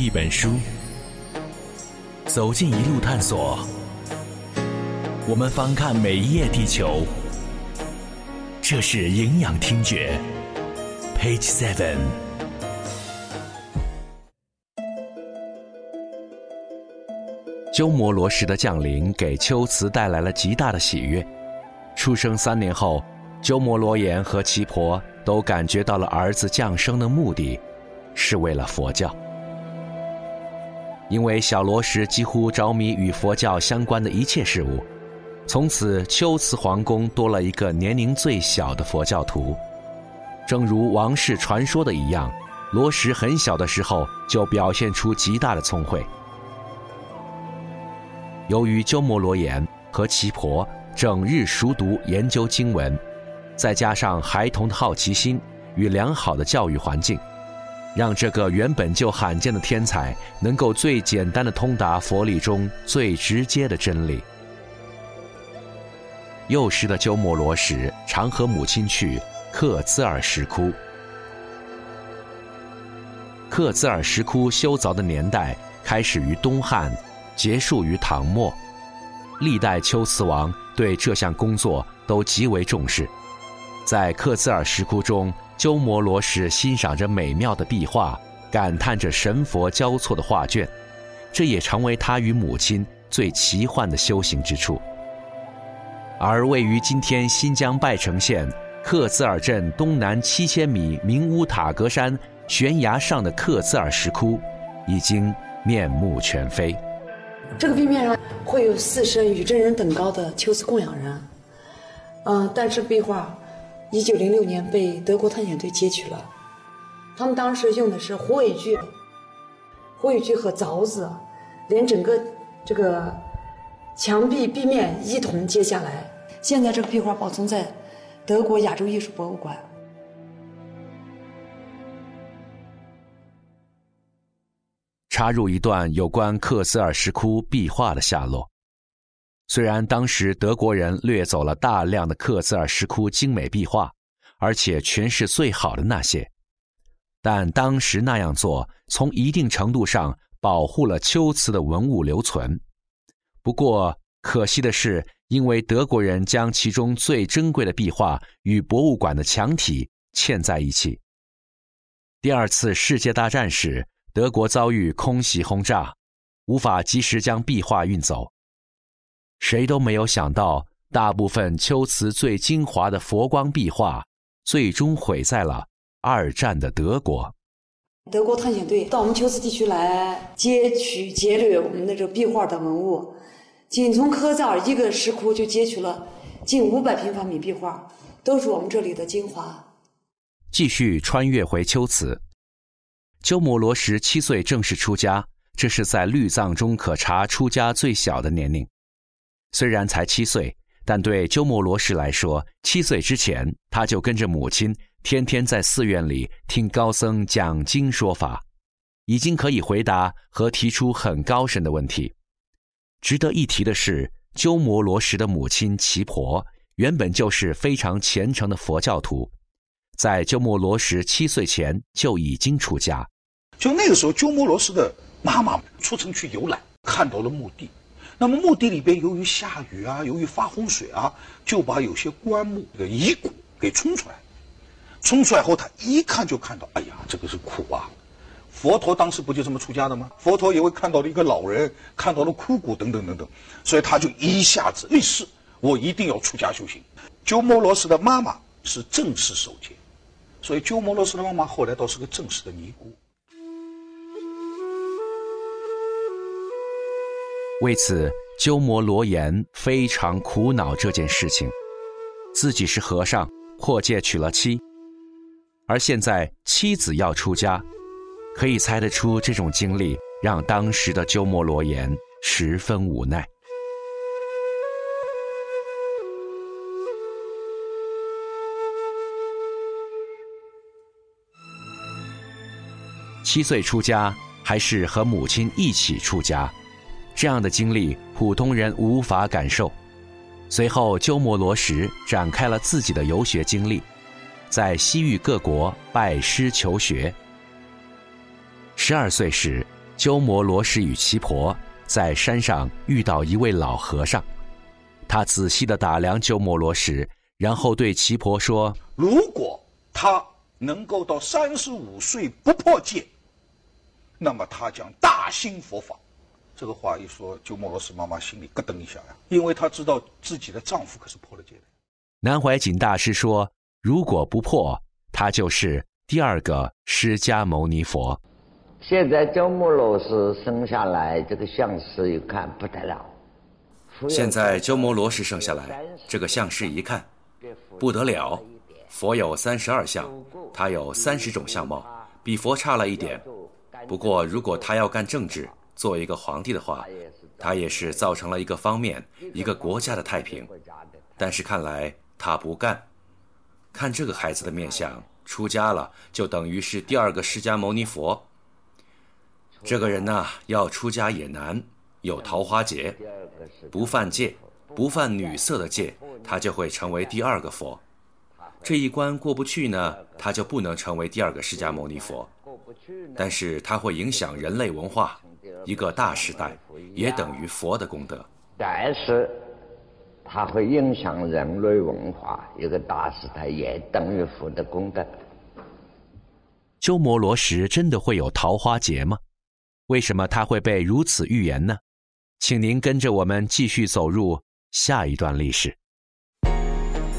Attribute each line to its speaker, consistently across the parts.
Speaker 1: 一本书，走进一路探索。我们翻看每一页地球，这是营养听觉。Page Seven。鸠摩罗什的降临给秋瓷带来了极大的喜悦。出生三年后，鸠摩罗言和奇婆都感觉到了儿子降生的目的。是为了佛教，因为小罗什几乎着迷与佛教相关的一切事物，从此秋瓷皇宫多了一个年龄最小的佛教徒。正如王室传说的一样，罗什很小的时候就表现出极大的聪慧。由于鸠摩罗言和其婆整日熟读研究经文，再加上孩童的好奇心与良好的教育环境。让这个原本就罕见的天才能够最简单的通达佛理中最直接的真理。幼时的鸠摩罗什常和母亲去克孜尔石窟。克孜尔石窟修凿的年代开始于东汉，结束于唐末。历代龟兹王对这项工作都极为重视。在克孜尔石窟中。鸠摩罗什欣赏着美妙的壁画，感叹着神佛交错的画卷，这也成为他与母亲最奇幻的修行之处。而位于今天新疆拜城县克孜尔镇东南七千米明乌塔格山悬崖上的克孜尔石窟，已经面目全非。
Speaker 2: 这个壁面上会有四身与真人等高的秋瓷供养人，嗯，但是壁画。一九零六年被德国探险队截取了，他们当时用的是火尾锯、火尾锯和凿子，连整个这个墙壁壁面一同揭下来。现在这个壁画保存在德国亚洲艺术博物馆。
Speaker 1: 插入一段有关克孜尔石窟壁画的下落。虽然当时德国人掠走了大量的克孜尔石窟精美壁画，而且全是最好的那些，但当时那样做从一定程度上保护了秋瓷的文物留存。不过可惜的是，因为德国人将其中最珍贵的壁画与博物馆的墙体嵌在一起。第二次世界大战时，德国遭遇空袭轰炸，无法及时将壁画运走。谁都没有想到，大部分秋瓷最精华的佛光壁画，最终毁在了二战的德国。
Speaker 2: 德国探险队到我们秋瓷地区来截取劫掠我们的这壁画等文物，仅从科扎尔一个石窟就截取了近五百平方米壁画，都是我们这里的精华。
Speaker 1: 继续穿越回秋瓷，鸠摩罗什七岁正式出家，这是在律藏中可查出家最小的年龄。虽然才七岁，但对鸠摩罗什来说，七岁之前他就跟着母亲天天在寺院里听高僧讲经说法，已经可以回答和提出很高深的问题。值得一提的是，鸠摩罗什的母亲奇婆原本就是非常虔诚的佛教徒，在鸠摩罗什七岁前就已经出家。
Speaker 3: 就那个时候，鸠摩罗什的妈妈出城去游览，看到了墓地。那么墓地里边由于下雨啊，由于发洪水啊，就把有些棺木的遗骨给冲出来。冲出来后，他一看就看到，哎呀，这个是苦啊！佛陀当时不就这么出家的吗？佛陀也会看到了一个老人，看到了枯骨等等等等，所以他就一下子立誓，我一定要出家修行。鸠摩罗什的妈妈是正式守戒，所以鸠摩罗什的妈妈后来倒是个正式的尼姑。
Speaker 1: 为此，鸠摩罗言非常苦恼这件事情。自己是和尚，破戒娶了妻，而现在妻子要出家，可以猜得出这种经历让当时的鸠摩罗言十分无奈。七岁出家，还是和母亲一起出家？这样的经历，普通人无法感受。随后，鸠摩罗什展开了自己的游学经历，在西域各国拜师求学。十二岁时，鸠摩罗什与奇婆在山上遇到一位老和尚，他仔细地打量鸠摩罗什，然后对奇婆说：“
Speaker 3: 如果他能够到三十五岁不破戒，那么他将大兴佛法。”这个话一说，鸠摩罗什妈妈心里咯噔一下呀，因为她知道自己的丈夫可是破了戒的。
Speaker 1: 南怀瑾大师说：“如果不破，他就是第二个释迦牟尼佛。”
Speaker 4: 现在鸠摩罗什生下来，这个相师一看不得了。
Speaker 1: 现在鸠摩罗什生下来，这个相师一看不得了。佛有三十二相，他有三十种相貌，比佛差了一点。不过，如果他要干政治，做一个皇帝的话，他也是造成了一个方面，一个国家的太平。但是看来他不干。看这个孩子的面相，出家了就等于是第二个释迦牟尼佛。这个人呐，要出家也难，有桃花劫，不犯戒，不犯女色的戒，他就会成为第二个佛。这一关过不去呢，他就不能成为第二个释迦牟尼佛。但是他会影响人类文化，一个大时代，也等于佛的功德。
Speaker 4: 但是，它会影响人类文化，一个大时代，也等于佛的功德。
Speaker 1: 鸠摩罗什真的会有桃花劫吗？为什么他会被如此预言呢？请您跟着我们继续走入下一段历史。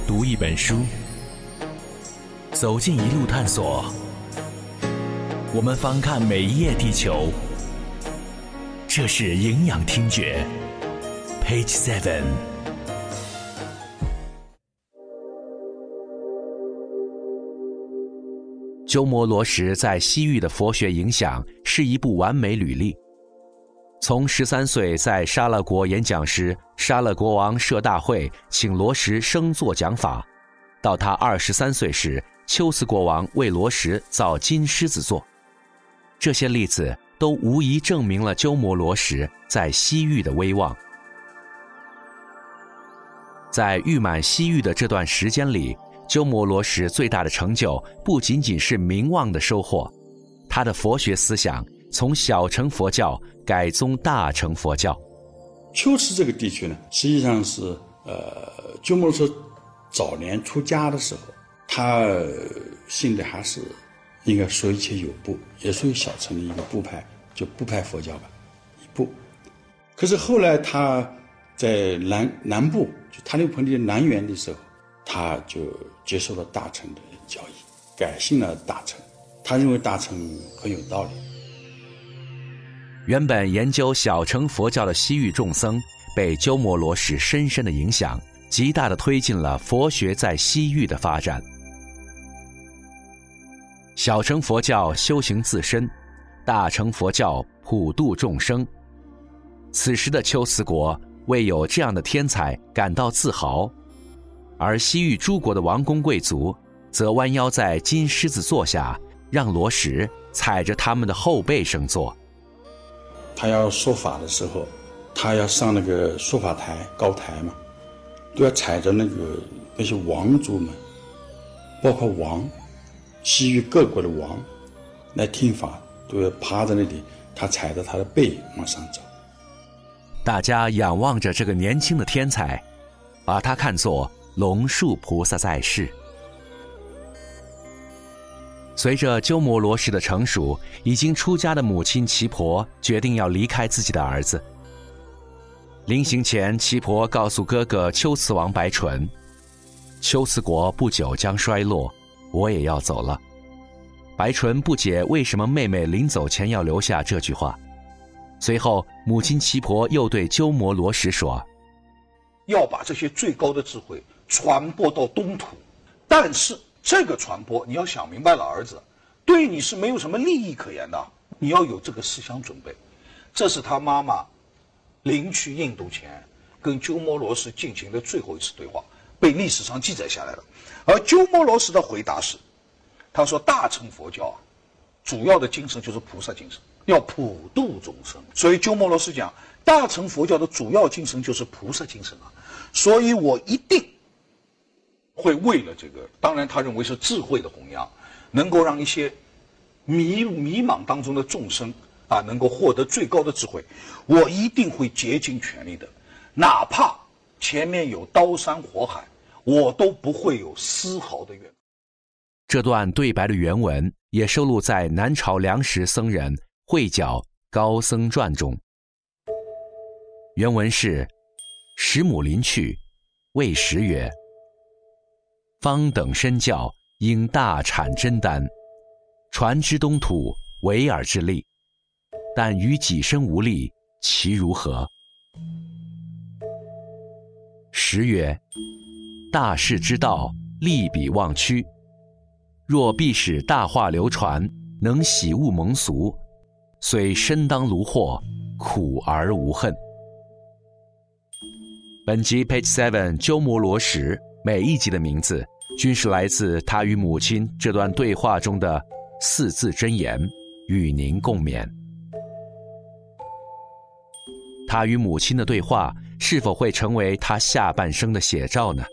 Speaker 1: 读一本书，走进一路探索。我们翻看每一页地球。这是营养听觉，Page Seven。鸠摩罗什在西域的佛学影响是一部完美履历。从十三岁在沙勒国演讲时，沙勒国王设大会请罗什升座讲法，到他二十三岁时，秋斯国王为罗什造金狮子座，这些例子都无疑证明了鸠摩罗什在西域的威望。在誉满西域的这段时间里。鸠摩罗什最大的成就不仅仅是名望的收获，他的佛学思想从小乘佛教改宗大乘佛教。
Speaker 5: 秋池这个地区呢，实际上是呃，鸠摩罗什早年出家的时候，他信的还是应该说一切有部，也属于小乘的一个部派，就部派佛教吧，一部。可是后来他在南南部，就他那个盆地南缘的时候。他就接受了大乘的教义，改信了大乘。他认为大乘很有道理。
Speaker 1: 原本研究小乘佛教的西域众僧，被鸠摩罗什深深的影响，极大的推进了佛学在西域的发展。小乘佛教修行自身，大乘佛教普度众生。此时的龟兹国为有这样的天才感到自豪。而西域诸国的王公贵族，则弯腰在金狮子座下，让罗什踩着他们的后背升座。
Speaker 5: 他要说法的时候，他要上那个说法台高台嘛，都要踩着那个那些王族们，包括王，西域各国的王，来听法，都要趴在那里，他踩着他的背往上走。
Speaker 1: 大家仰望着这个年轻的天才，把他看作。龙树菩萨在世。随着鸠摩罗什的成熟，已经出家的母亲奇婆决定要离开自己的儿子。临行前，奇婆告诉哥哥龟兹王白纯：“龟兹国不久将衰落，我也要走了。”白纯不解为什么妹妹临走前要留下这句话。随后，母亲奇婆又对鸠摩罗什说：“
Speaker 3: 要把这些最高的智慧。”传播到东土，但是这个传播你要想明白了，儿子，对你是没有什么利益可言的。你要有这个思想准备。这是他妈妈临去印度前跟鸠摩罗什进行的最后一次对话，被历史上记载下来了。而鸠摩罗什的回答是，他说：“大乘佛教啊，主要的精神就是菩萨精神，要普度众生。所以鸠摩罗什讲，大乘佛教的主要精神就是菩萨精神啊。所以我一定。”会为了这个，当然他认为是智慧的弘扬，能够让一些迷迷茫当中的众生啊，能够获得最高的智慧，我一定会竭尽全力的，哪怕前面有刀山火海，我都不会有丝毫的怨。
Speaker 1: 这段对白的原文也收录在南朝梁时僧人慧皎高僧传中。原文是：十母临去，谓时曰：“方等身教，应大产真丹，传之东土，为尔之力。但于己身无力，其如何？”十曰：“大事之道，利彼忘屈。”若必使大话流传，能喜恶蒙俗，虽身当炉火，苦而无恨。本集 Page Seven 鸠摩罗什每一集的名字，均是来自他与母亲这段对话中的四字真言，与您共勉。他与母亲的对话是否会成为他下半生的写照呢？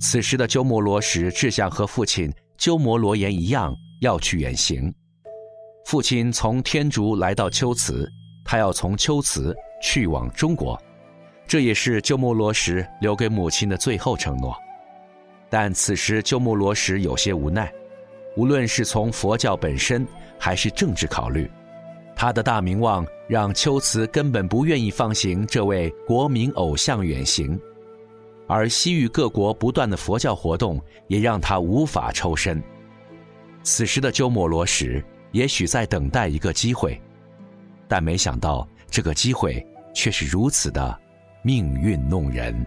Speaker 1: 此时的鸠摩罗什志向和父亲。鸠摩罗言一样要去远行，父亲从天竺来到龟兹，他要从龟兹去往中国，这也是鸠摩罗什留给母亲的最后承诺。但此时鸠摩罗什有些无奈，无论是从佛教本身还是政治考虑，他的大名望让秋瓷根本不愿意放行这位国民偶像远行。而西域各国不断的佛教活动，也让他无法抽身。此时的鸠摩罗什也许在等待一个机会，但没想到这个机会却是如此的命运弄人。